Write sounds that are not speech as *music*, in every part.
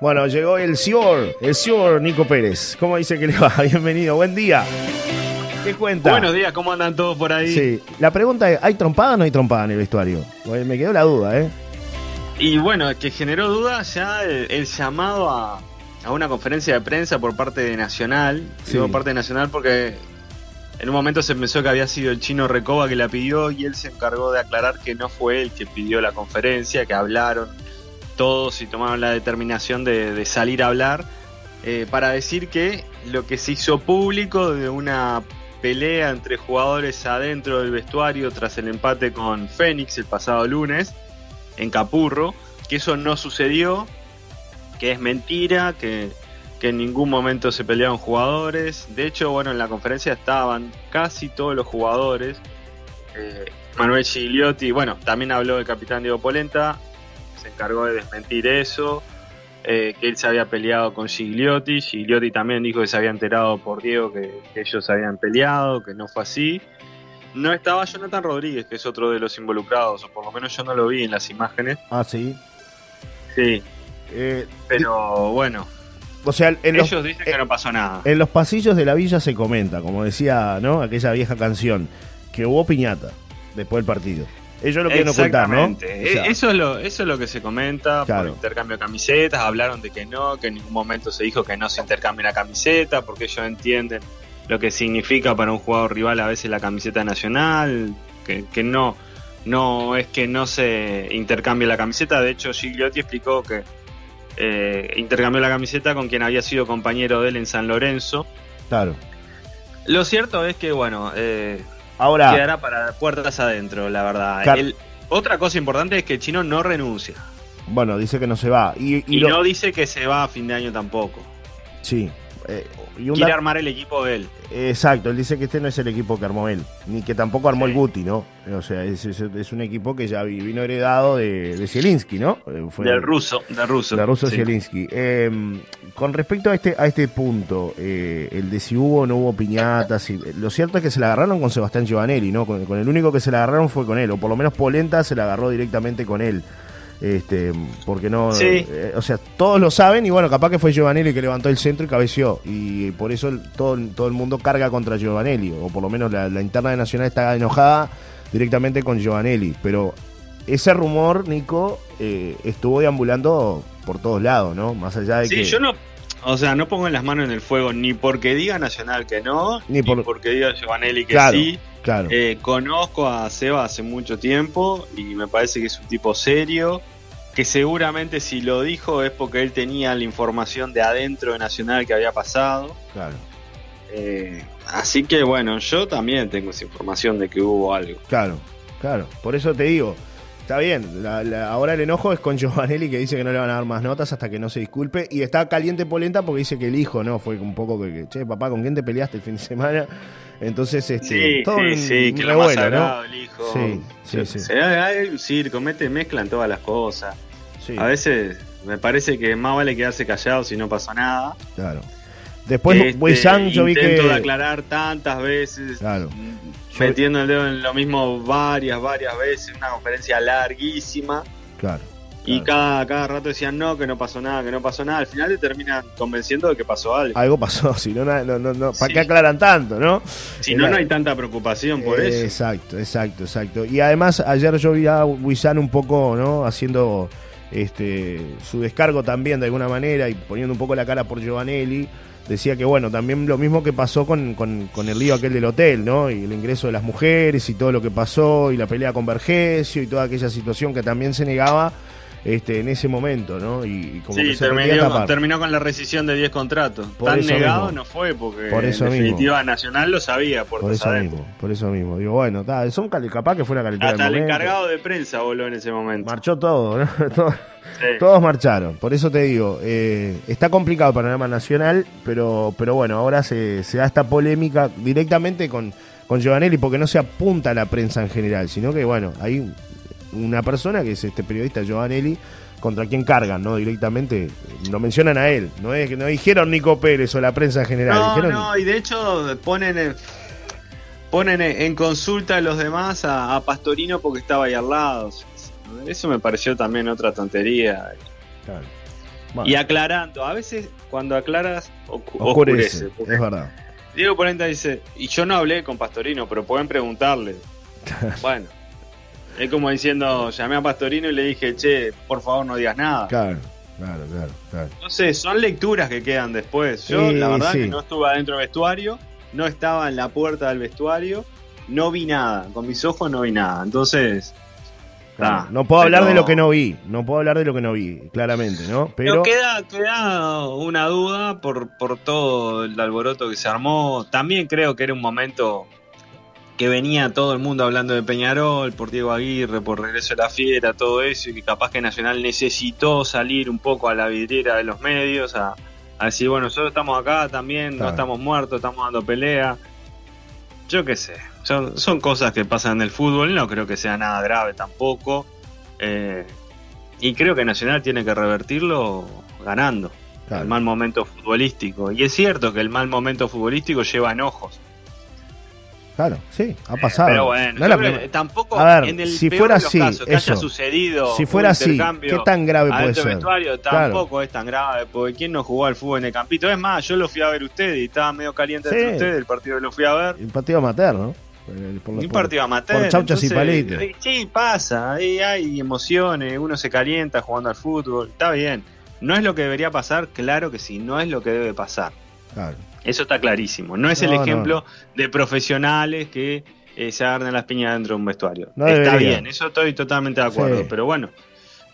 Bueno, llegó el señor, el señor Nico Pérez. ¿Cómo dice que le va? *laughs* Bienvenido, buen día. ¿Qué cuenta? Buenos días, ¿cómo andan todos por ahí? Sí, la pregunta es, ¿hay trompada o no hay trompada en el vestuario? me quedó la duda, ¿eh? Y bueno, que generó duda ya el, llamado a, una conferencia de prensa por parte de Nacional. Por parte de Nacional porque en un momento se pensó que había sido el chino Recoba que la pidió y él se encargó de aclarar que no fue él que pidió la conferencia, que hablaron todos y tomaron la determinación de, salir a hablar eh, para decir que lo que se hizo público de una pelea entre jugadores adentro del vestuario tras el empate con Fénix el pasado lunes en Capurro, que eso no sucedió, que es mentira, que, en ningún momento se pelearon jugadores. De hecho, bueno, en la conferencia estaban casi todos los jugadores. Eh, Manuel Gigliotti, bueno, también habló el capitán Diego Polenta, se encargó de desmentir eso, eh, que él se había peleado con Gigliotti, Gigliotti también dijo que se había enterado por Diego que, ellos se habían peleado, que no fue así. No estaba Jonathan Rodríguez, que es otro de los involucrados, o por lo menos yo no lo vi en las imágenes. Ah, sí. Sí. Eh, Pero bueno. O sea, ellos dicen que no pasó nada. En los pasillos de la villa se comenta, como decía, ¿no? Aquella vieja canción, que hubo piñata después del partido. Ellos lo quieren ocultar, ¿no? E-, eso, es lo, eso es lo que se comenta por intercambio de camisetas. Hablaron de que no, que en ningún momento se dijo que no se intercambie la camiseta, porque ellos entienden lo que significa para un jugador rival a veces la camiseta nacional, que, que no, no es que no se intercambie la camiseta. De hecho, Gigliotti explicó que eh, intercambió la camiseta con quien había sido compañero de él en San Lorenzo. Claro. Lo cierto es que, bueno, eh, Ahora. Quedará para puertas adentro, la verdad. otra cosa importante es que el chino no renuncia. Bueno, dice que no se va. Y, no dice que se va a fin de año tampoco. Sí. Eh, Quiere armar el equipo de él. Exacto, él dice que este no es el equipo que armó él, ni que tampoco armó el Guti, ¿no? O sea, es, un equipo que ya vino heredado de, de Zielinski, ¿no? Eh, del ruso, del ruso. Del ruso Zielinski. Em, con respecto a este, a este punto, eh, el de si hubo o no hubo piñatas, y, lo cierto es que se la agarraron con Sebastián Giovanelli, ¿no? Con, con, el único que se la agarraron fue con él, o por lo menos Polenta se la agarró directamente con él este porque no eh, o sea todos lo saben y bueno capaz que fue Giovanelli que levantó el centro y cabeció. Y por eso todo, todo el mundo carga contra Giovanelli o por lo menos la, interna de Nacional está enojada directamente con Giovanelli pero ese rumor Nico eh, estuvo deambulando por todos lados no más allá de sí, que yo no o sea, no pongo las manos en el fuego ni porque diga Nacional que no, ni, porque diga Giovanelli que sí. Claro. Eh, conozco a Seba hace mucho tiempo y me parece que es un tipo serio, que seguramente si lo dijo es porque él tenía la información de adentro de Nacional que había pasado. Claro. Eh, así que bueno, yo también tengo esa información de que hubo algo. Claro, claro. Por eso te digo, Está bien, ahora el enojo es con *laughs* Giovanelli que dice que no le van a dar más notas hasta que no se disculpe. Y está caliente Polenta porque dice que el hijo, ¿no? Fue un poco que, che, papá, ¿con quién te peleaste el fin de semana? Entonces, este. Sí, todo sí, sí, que lo ¿no? el hijo. Sí, sí, sí. Se da el circo, mete, mezclan todas las cosas. A veces me parece que más vale quedarse callado si no pasó nada. Claro. Después, este, yo vi que. de aclarar tantas veces. Claro metiendo el dedo en lo mismo varias, varias veces, una conferencia larguísima. Claro. Y cada, cada rato decían no, que no pasó nada, que no pasó nada. Al final te terminan convenciendo de que pasó algo. Algo pasó, *laughs* si no, no, no, no ¿para qué aclaran tanto, no? Si no, no hay tanta preocupación por eso. Exacto, exacto, exacto. Y además, ayer yo vi a Wisan un poco, ¿no? Haciendo este su descargo también de alguna manera y poniendo un poco la cara por Giovanelli decía que bueno, también lo mismo que pasó con, con, el lío aquel del hotel, ¿no? Y el ingreso de las mujeres y todo lo que pasó y la pelea con Vergesio y toda aquella situación que también se negaba este, en ese momento, ¿no? Y, como que se terminó, terminó, con la rescisión de 10 contratos. Tan negado no fue porque por eso en definitiva Nacional lo sabía por eso mismo, por eso mismo. Digo, bueno, son capaz que fue una calidad Hasta el encargado de prensa voló en ese momento. Marchó todo, ¿no? *laughs* Todos marcharon. Por eso te digo, eh, está complicado el panorama nacional, pero, pero bueno, ahora se, se da esta polémica directamente con, con Giovanelli porque no se apunta a la prensa en general, sino que bueno, hay una persona que es este periodista Giovanelli contra quien cargan, ¿no? Directamente lo mencionan a él, no es que no dijeron Nico Pérez o la prensa en general. No, no, y de hecho ponen ponen en consulta a los demás a, Pastorino porque estaba ahí al lado. Eso me pareció también otra tontería. Y aclarando, a veces cuando aclaras oscurece, es verdad. Diego Polenta dice, y yo no hablé con Pastorino, pero pueden preguntarle. *laughs* bueno, es como diciendo, llamé a Pastorino y le dije, che, por favor no digas nada. Claro, claro, claro. claro. No sé, son lecturas que quedan después. Yo, la verdad, que no estuve adentro del vestuario, no estaba en la puerta del vestuario, no vi nada. Con mis ojos no vi nada. Entonces, no puedo hablar de lo que no vi, no puedo hablar de lo que no vi, claramente, ¿no? Pero, queda, queda una duda por, por todo el alboroto que se armó. También creo que era un momento que venía todo el mundo hablando de Peñarol, por Diego Aguirre, por regreso de la fiera, todo eso, y que capaz que Nacional necesitó salir un poco a la vidriera de los medios, a, decir, bueno, nosotros estamos acá también, no estamos muertos, estamos dando pelea. Yo qué sé, son, son cosas que pasan en el fútbol, no creo que sea nada grave tampoco. Eh, y creo que Nacional tiene que revertirlo ganando el mal momento futbolístico. Y es cierto que el mal momento futbolístico lleva enojos. Claro, sí, ha pasado. Pero bueno, tampoco a ver, en el si fuera así, casos que haya sucedido si fuera así, ¿qué tan grave puede ser? tampoco es tan grave, porque ¿quién no jugó al fútbol en el campito? Es más, yo lo fui a ver usted y estaba medio caliente entre ustedes, el partido que lo fui a ver. El partido materno, ¿no? un partido amateur. Por chauchas y palitos. Sí, pasa. Ahí hay emociones. Uno se calienta jugando al fútbol. Está bien. No es lo que debería pasar, claro que sí. No es lo que debe pasar. Eso está clarísimo. No es el ejemplo de profesionales que eh, se agarran las piñas dentro de un vestuario. está bien, eso estoy totalmente de acuerdo. Pero bueno,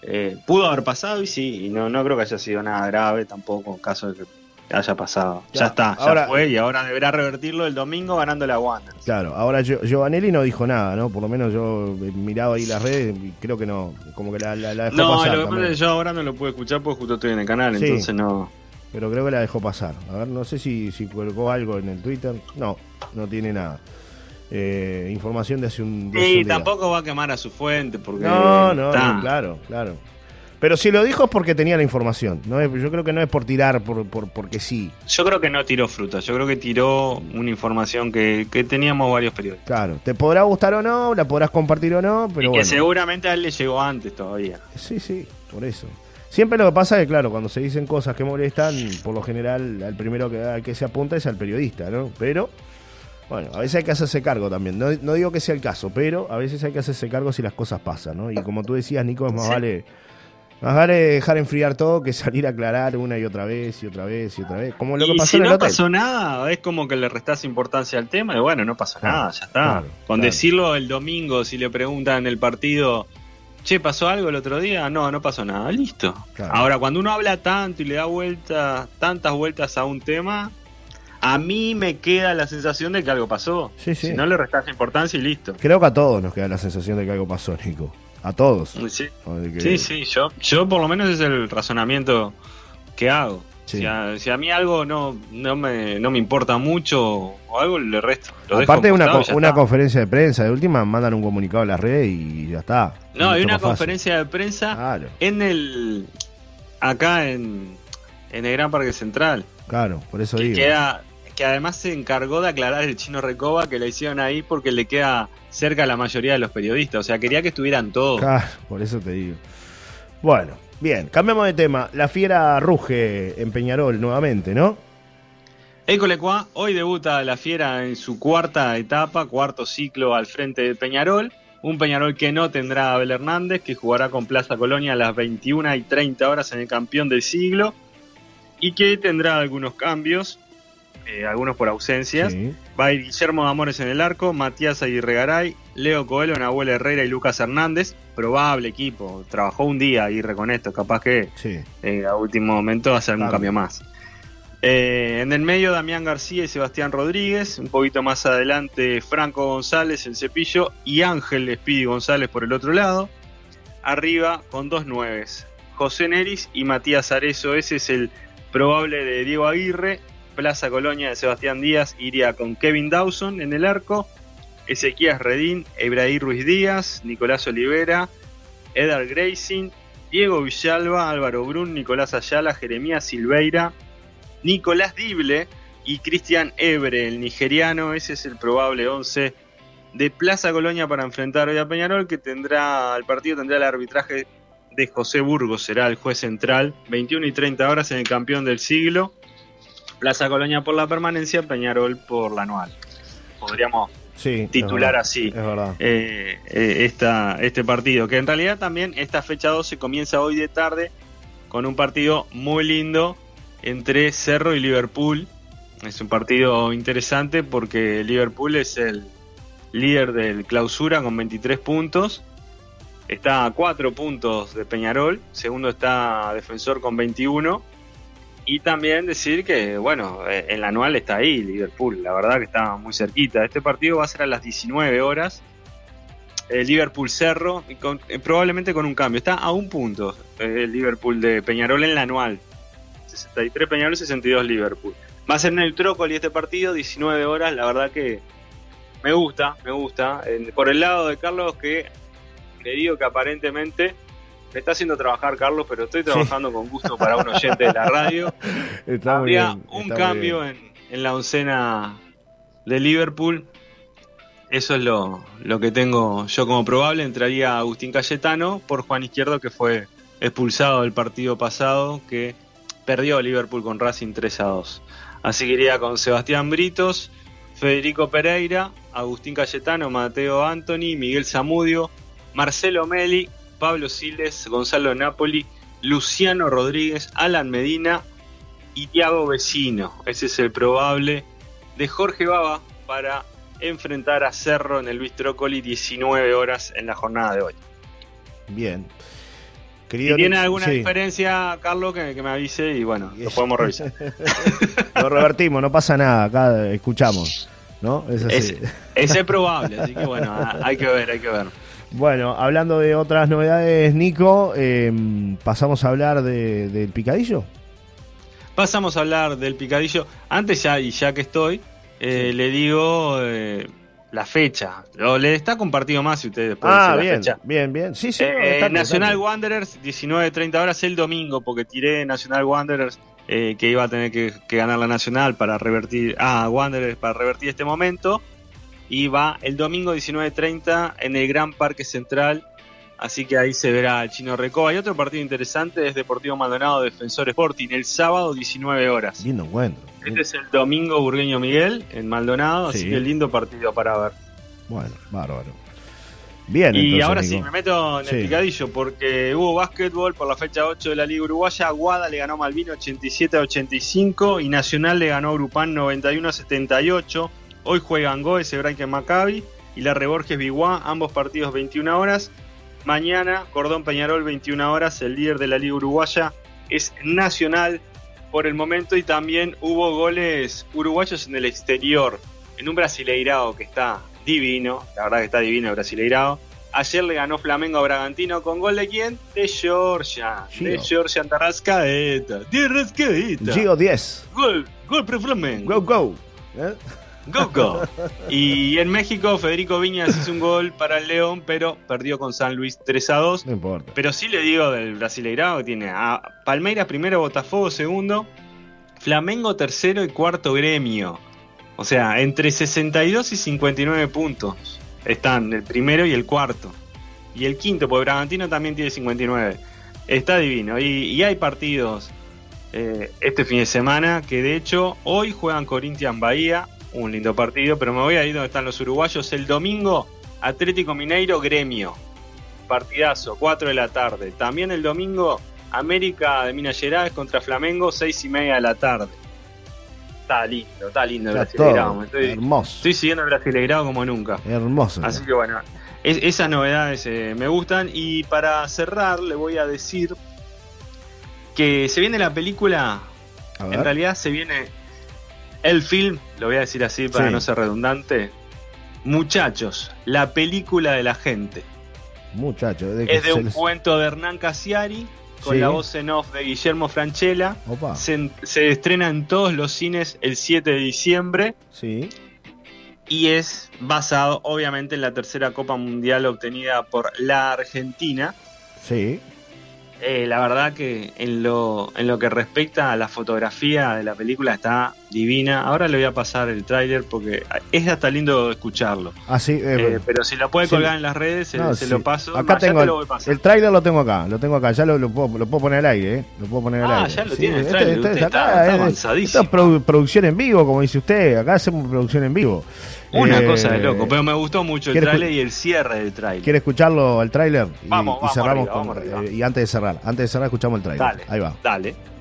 eh, pudo haber pasado y sí. Y no, no creo que haya sido nada grave tampoco en caso de que haya pasado. Ya, está, ya fue y ahora deberá revertirlo el domingo ganando la Wander. Claro, ahora Giovanelli no dijo nada, ¿no? Por lo menos yo he mirado ahí las redes y creo que no, como que la, la, dejó no, pasar. No, lo que pasa es que yo ahora no lo pude escuchar porque justo estoy en el canal, entonces no. Pero creo que la dejó pasar. A ver, no sé si, si colgó algo en el Twitter. No, no tiene nada. Eh, información de hace un, día. Sí, tampoco va a quemar a su fuente porque. No, no, no claro, claro. Pero si lo dijo es porque tenía la información. ¿no? Yo creo que no es por tirar por, por, porque sí. Yo creo que no tiró fruta. Yo creo que tiró una información que, teníamos varios periodistas. Claro, te podrá gustar o no, la podrás compartir o no, pero y que seguramente a él le llegó antes todavía. Sí, sí, por eso. Siempre lo que pasa es que, claro, cuando se dicen cosas que molestan, por lo general, al primero que, al que se apunta es al periodista, ¿no? Pero, bueno, a veces hay que hacerse cargo también. No, no digo que sea el caso, pero a veces hay que hacerse cargo si las cosas pasan, ¿no? Y como tú decías, Nico, es más vale más vale dejar enfriar todo que salir a aclarar una y otra vez y otra vez y otra vez. Como lo que pasó si no pasó nada, es como que le restas importancia al tema y bueno, no pasó nada, ya está. Con decirlo el domingo, si le preguntan en el partido, che, ¿pasó algo el otro día? No, no pasó nada, listo. Ahora, cuando uno habla tanto y le da vueltas, tantas vueltas a un tema, a mí me queda la sensación de que algo pasó. Si no le restas importancia y listo. Creo que a todos nos queda la sensación de que algo pasó, Nico a todos. Sí, sí, yo, yo por lo menos es el razonamiento que hago. Si, a, mí algo no, no, me, no me importa mucho o algo, le resto. Aparte de una, una conferencia de prensa, de última mandan un comunicado a la red y ya está. No, hay una conferencia de prensa en el acá en, en el Gran Parque Central. Claro, por eso que digo. Queda, que además se encargó de aclarar el chino Recoba que le hicieron ahí porque le queda cerca a la mayoría de los periodistas. O sea, quería que estuvieran todos. por eso te digo. Bueno, bien, cambiamos de tema. La fiera ruge en Peñarol nuevamente, ¿no? Ecolecua, hoy debuta la fiera en su cuarta etapa, cuarto ciclo al frente de Peñarol. Un Peñarol que no tendrá a Abel Hernández, que jugará con Plaza Colonia a las 21 y 30 horas en el campeón del siglo. Y que tendrá algunos cambios. Eh, algunos por ausencias. Va a ir Guillermo de Amores en el arco, Matías Aguirre Garay, Leo Coelho, Nahuel Herrera y Lucas Hernández. Probable equipo. Trabajó un día Aguirre con esto. Capaz que eh, a último momento va a hacer algún cambio más. Eh, en el medio, Damián García y Sebastián Rodríguez. Un poquito más adelante, Franco González, el cepillo. Y Ángel Espidi González por el otro lado. Arriba con dos nueves. José Neris y Matías Arezo. Ese es el probable de Diego Aguirre. Plaza Colonia de Sebastián Díaz iría con Kevin Dawson en el arco, Ezequías Redín, Ebrahim Ruiz Díaz, Nicolás Olivera, Edar Gracing, Diego Villalba, Álvaro Brun, Nicolás Ayala, Jeremías Silveira, Nicolás Dible y Cristian Ebre, el nigeriano. Ese es el probable 11 de Plaza Colonia para enfrentar hoy a Peñarol, que tendrá, el partido tendrá el arbitraje de José Burgos será el juez central. 21 y 30 horas en el campeón del siglo. Plaza Colonia por la permanencia, Peñarol por la anual. Podríamos titular así eh, eh, este partido. Que en realidad también esta fecha 12 comienza hoy de tarde con un partido muy lindo entre Cerro y Liverpool. Es un partido interesante porque Liverpool es el líder del clausura con 23 puntos. Está a 4 puntos de Peñarol. Segundo está Defensor con 21 y también decir que, bueno, eh, en la anual está ahí Liverpool, la verdad que está muy cerquita. Este partido va a ser a las 19 horas. El Liverpool Cerro, y eh, probablemente con un cambio. Está a un punto eh, el Liverpool de Peñarol en la anual. 63 Peñarol, 62 Liverpool. Va a ser en el Trócoli este partido, 19 horas. La verdad que me gusta, me gusta. por el lado de Carlos, que le digo que aparentemente me está haciendo trabajar Carlos, pero estoy trabajando con gusto para un oyente de la radio. *laughs* Habría un cambio en, la oncena de Liverpool. Eso es lo, lo, que tengo yo como probable. Entraría Agustín Cayetano por Juan Izquierdo, que fue expulsado del partido pasado, que perdió Liverpool con Racing 3 a 2. Así que iría con Sebastián Britos, Federico Pereira, Agustín Cayetano, Mateo Anthony, Miguel Zamudio, Marcelo Meli, Pablo Siles, Gonzalo Napoli, Luciano Rodríguez, Alan Medina y Tiago Vecino. Ese es el probable de Jorge Baba para enfrentar a Cerro en el Luis Trócoli 19 horas en la jornada de hoy. Bien. si tiene alguna diferencia, Carlos, que, me avise y bueno, lo *laughs* podemos revisar. *laughs* lo revertimos, no pasa nada, acá escuchamos. ¿no? Es, es *laughs* probable, así que bueno, hay que ver, hay que ver. Bueno, hablando de otras novedades, Nico, em, pasamos a hablar del picadillo. Pasamos a hablar del picadillo. Antes ya, y ya que estoy, eh, le digo eh, la fecha. Lo, le está compartido más si ustedes pueden ah, bien, bien, bien. Sí, sí. Eh, Nacional Wanderers, 19.30 horas el domingo, porque tiré Nacional Wanderers que iba a tener que, que, ganar la Nacional para revertir. Ah, Wanderers para revertir este momento y va el domingo 19.30 en el Gran Parque Central. Así que ahí se verá el Chino Recoba. Hay otro partido interesante, es Deportivo Maldonado Defensor Sporting, el sábado 19 horas. Lindo encuentro. Este es el domingo Burgueño Miguel en Maldonado, así que lindo partido para ver. Bueno, bárbaro. Bien, y ahora sí, me meto en el picadillo porque hubo básquetbol por la fecha 8 de la Liga Uruguaya. Guada le ganó a Malvino 87 a 85 y Nacional le ganó a Grupán 91 a 78. Hoy juegan Goes, Hebraica Maccabi y la Reborges Biguá, ambos partidos 21 horas. Mañana, Cordón Peñarol 21 horas, el líder de la Liga Uruguaya es Nacional por el momento y también hubo goles uruguayos en el exterior, en un Brasileirao que está divino, la verdad que está divino el Brasileirao. Ayer le ganó Flamengo a Bragantino con gol de quién? De Georgia. De Georgia Antarrascaeta. De Rascaeta. Gio 10. Gol, gol pre Flamengo. Go, go. ¿Eh? Go, go. Y en México, Federico Viñas hizo un gol para el León, pero perdió con San Luis 3 a 2. No importa. Pero sí le digo del Brasileirao que tiene a Palmeiras primero, Botafogo segundo, Flamengo tercero y cuarto gremio. O sea, entre 62 y 59 puntos están el primero y el cuarto. Y el quinto, porque Bragantino también tiene 59. Está divino. Y, hay partidos eh, este fin de semana que de hecho hoy juegan Corinthians Bahía un lindo partido, pero me voy a ir donde están los uruguayos. El domingo, Atlético Mineiro, Gremio. Partidazo, 4 de la tarde. También el domingo, América de Minas Gerais contra Flamengo, 6 y media de la tarde. Está lindo, está lindo el Brasileirado. Estoy, hermoso. Estoy siguiendo el Brasileirado como nunca. Hermoso. Así que bueno, esas novedades eh, me gustan. Y para cerrar, le voy a decir que se viene la película. En realidad se viene el film, lo voy a decir así para no ser redundante. Muchachos, la película de la gente. Muchachos, es de un cuento de Hernán Casiari con la voz en off de Guillermo Franchella. Se, se, estrena en todos los cines el 7 de diciembre. Sí. Y es basado, obviamente, en la tercera Copa Mundial obtenida por la Argentina. Sí. Eh, la verdad que en lo, en lo que respecta a la fotografía de la película está divina. Ahora le voy a pasar el tráiler porque es hasta lindo escucharlo. Ah, sí, eh, eh, pero si lo puede colgar en las redes, se, lo paso. Acá tengo el, tráiler lo tengo acá, lo tengo acá, ya lo, puedo, lo puedo poner al aire, ¿eh? Lo puedo poner al ah, aire. ya lo tiene el este, tráiler, este, está, avanzadísimo. Esto es producción en vivo, como dice usted, acá hacemos producción en vivo. Una cosa de loco, pero me gustó mucho el tráiler y el cierre del tráiler. ¿Quiere escucharlo al tráiler? Vamos, y, cerramos y antes de cerrar, antes de cerrar escuchamos el tráiler. Ahí va. Dale.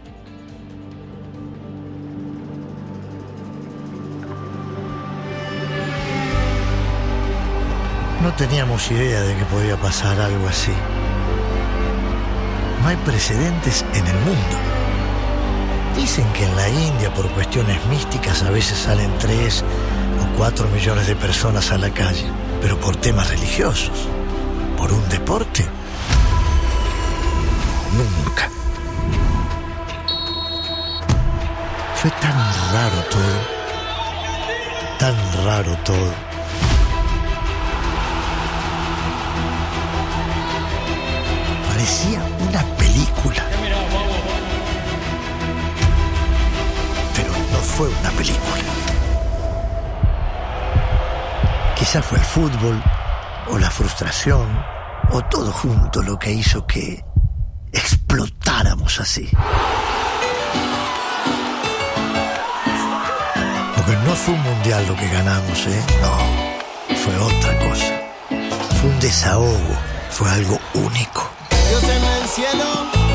Teníamos idea de que podía pasar algo así. No hay precedentes en el mundo. Dicen que en la India por cuestiones místicas a veces salen tres o cuatro millones de personas a la calle, pero por temas religiosos, por un deporte, nunca. Fue tan raro todo, tan raro todo parecía una película. Pero no fue una película. Quizá fue el fútbol, o la frustración, o todo junto lo que hizo que explotáramos así. Porque no fue un mundial lo que ganamos, ¿eh? No, fue otra cosa. Fue un desahogo, fue algo único. Cielo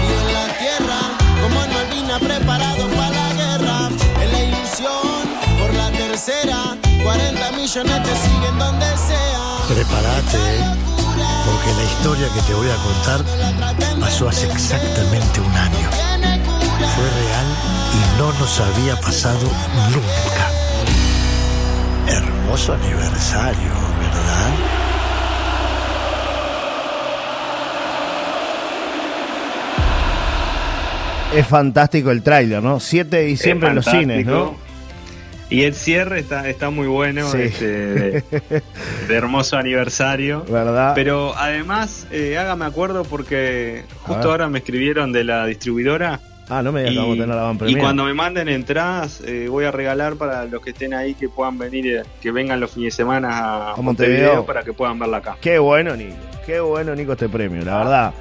y en la tierra, como en Malvina preparado para la guerra. En la ilusión, por la tercera, 40 millones te siguen donde sea. Prepárate, porque la historia que te voy a contar pasó hace exactamente un año. Fue real y no nos había pasado nunca. Hermoso aniversario, Es fantástico el tráiler, ¿no? 7 de diciembre en los cines, ¿no? Y el cierre está, está muy bueno, este, *laughs* de, hermoso aniversario. ¿Verdad? Pero además, eh, hágame acuerdo porque justo ahora me escribieron de la distribuidora. Ah, no me digas que vamos a tener la van Y cuando me manden entradas, eh, voy a regalar para los que estén ahí que puedan venir, eh, que vengan los fines de semana a, Montevideo. para que puedan verla acá. Qué bueno, Nico. Qué bueno, Nico, este premio, la verdad.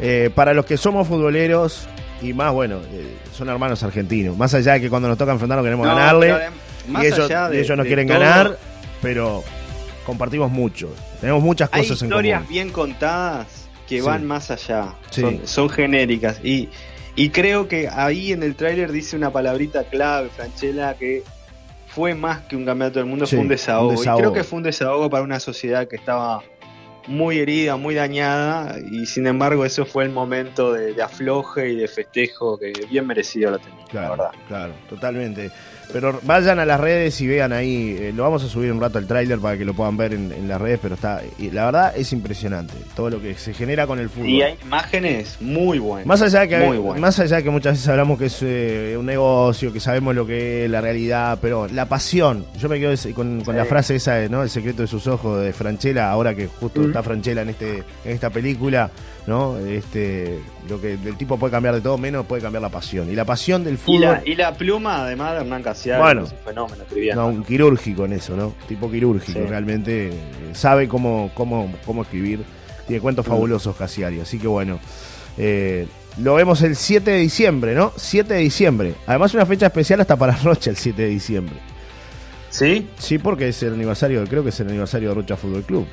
Eh, para los que somos futboleros, y más, bueno, eh, son hermanos argentinos. Más allá de que cuando nos toca enfrentar no queremos ganarle. y ellos, no quieren ganar, pero compartimos mucho. Tenemos muchas cosas en común. historias bien contadas que van más allá. Son, genéricas. Y, y creo que ahí en el tráiler dice una palabrita clave, Franchella, que fue más que un campeonato del mundo, fue un desahogo. un desahogo. Y creo que fue un desahogo para una sociedad que estaba muy herida, muy dañada, y sin embargo eso fue el momento de, afloje y de festejo que bien merecido lo tenía. Claro, verdad. claro, totalmente. Pero vayan a las redes y vean ahí, eh, lo vamos a subir un rato al tráiler para que lo puedan ver en, las redes, pero está, la verdad es impresionante todo lo que se genera con el fútbol. Y hay imágenes muy buenas. Más allá de que, más allá que muchas veces hablamos que es eh, un negocio, que sabemos lo que es la realidad, pero la pasión, yo me quedo con, la frase esa, ¿no? El secreto de sus ojos de Franchella, ahora que justo está Franchella en este en esta película, ¿no? Este lo que el tipo puede cambiar de todo menos puede cambiar la pasión. Y la pasión del fútbol y la, pluma además de Hernán Casiano bueno. es un fenómeno no, un quirúrgico en eso no tipo quirúrgico realmente eh, sabe cómo cómo cómo escribir. Tiene cuentos mm. fabulosos Casiari así que bueno eh, lo vemos el 7 de diciembre no 7 de diciembre. Además una fecha especial hasta para Rocha el 7 de diciembre. Sí sí porque es el aniversario creo que es el aniversario de Rocha Fútbol Club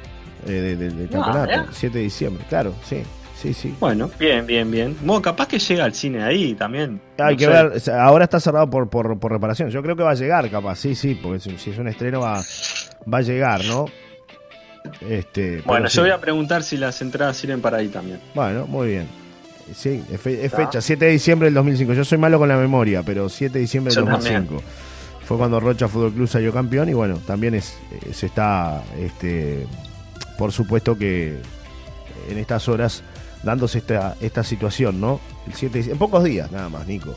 eh, del, ah, campeonato 7 de diciembre claro sí sí, sí. Bueno, bien, bien, bien. Bueno, capaz que llega al cine ahí también. Hay que ver, ahora está cerrado por, por, por, reparación. Yo creo que va a llegar, capaz, sí, sí, porque si, es un estreno va, va a llegar, ¿no? Este, bueno, yo voy a preguntar si las entradas sirven para ahí también. Bueno, muy bien. Sí, es, fecha, 7 de diciembre del 2005. Yo soy malo con la memoria, pero 7 de diciembre del 2005. Fue cuando Rocha Fútbol Club salió campeón y bueno, también es, se está, este, por supuesto que en estas horas dándose esta, esta situación, ¿no? El 7 en pocos días nada más, Nico.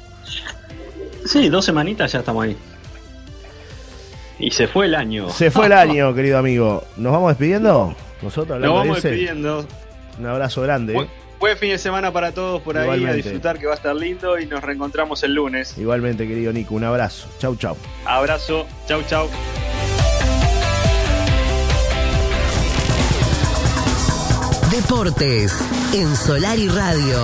Sí, dos semanitas ya estamos ahí. Y se fue el año. Se fue el año, querido amigo. ¿Nos vamos despidiendo? Nosotros Nos vamos despidiendo. Un abrazo grande. Buen fin de semana para todos por ahí, a disfrutar que va a estar lindo y nos reencontramos el lunes. Igualmente, querido Nico, un abrazo. Chau, chau. Abrazo, chau, chau. Deportes en Solar y Radio.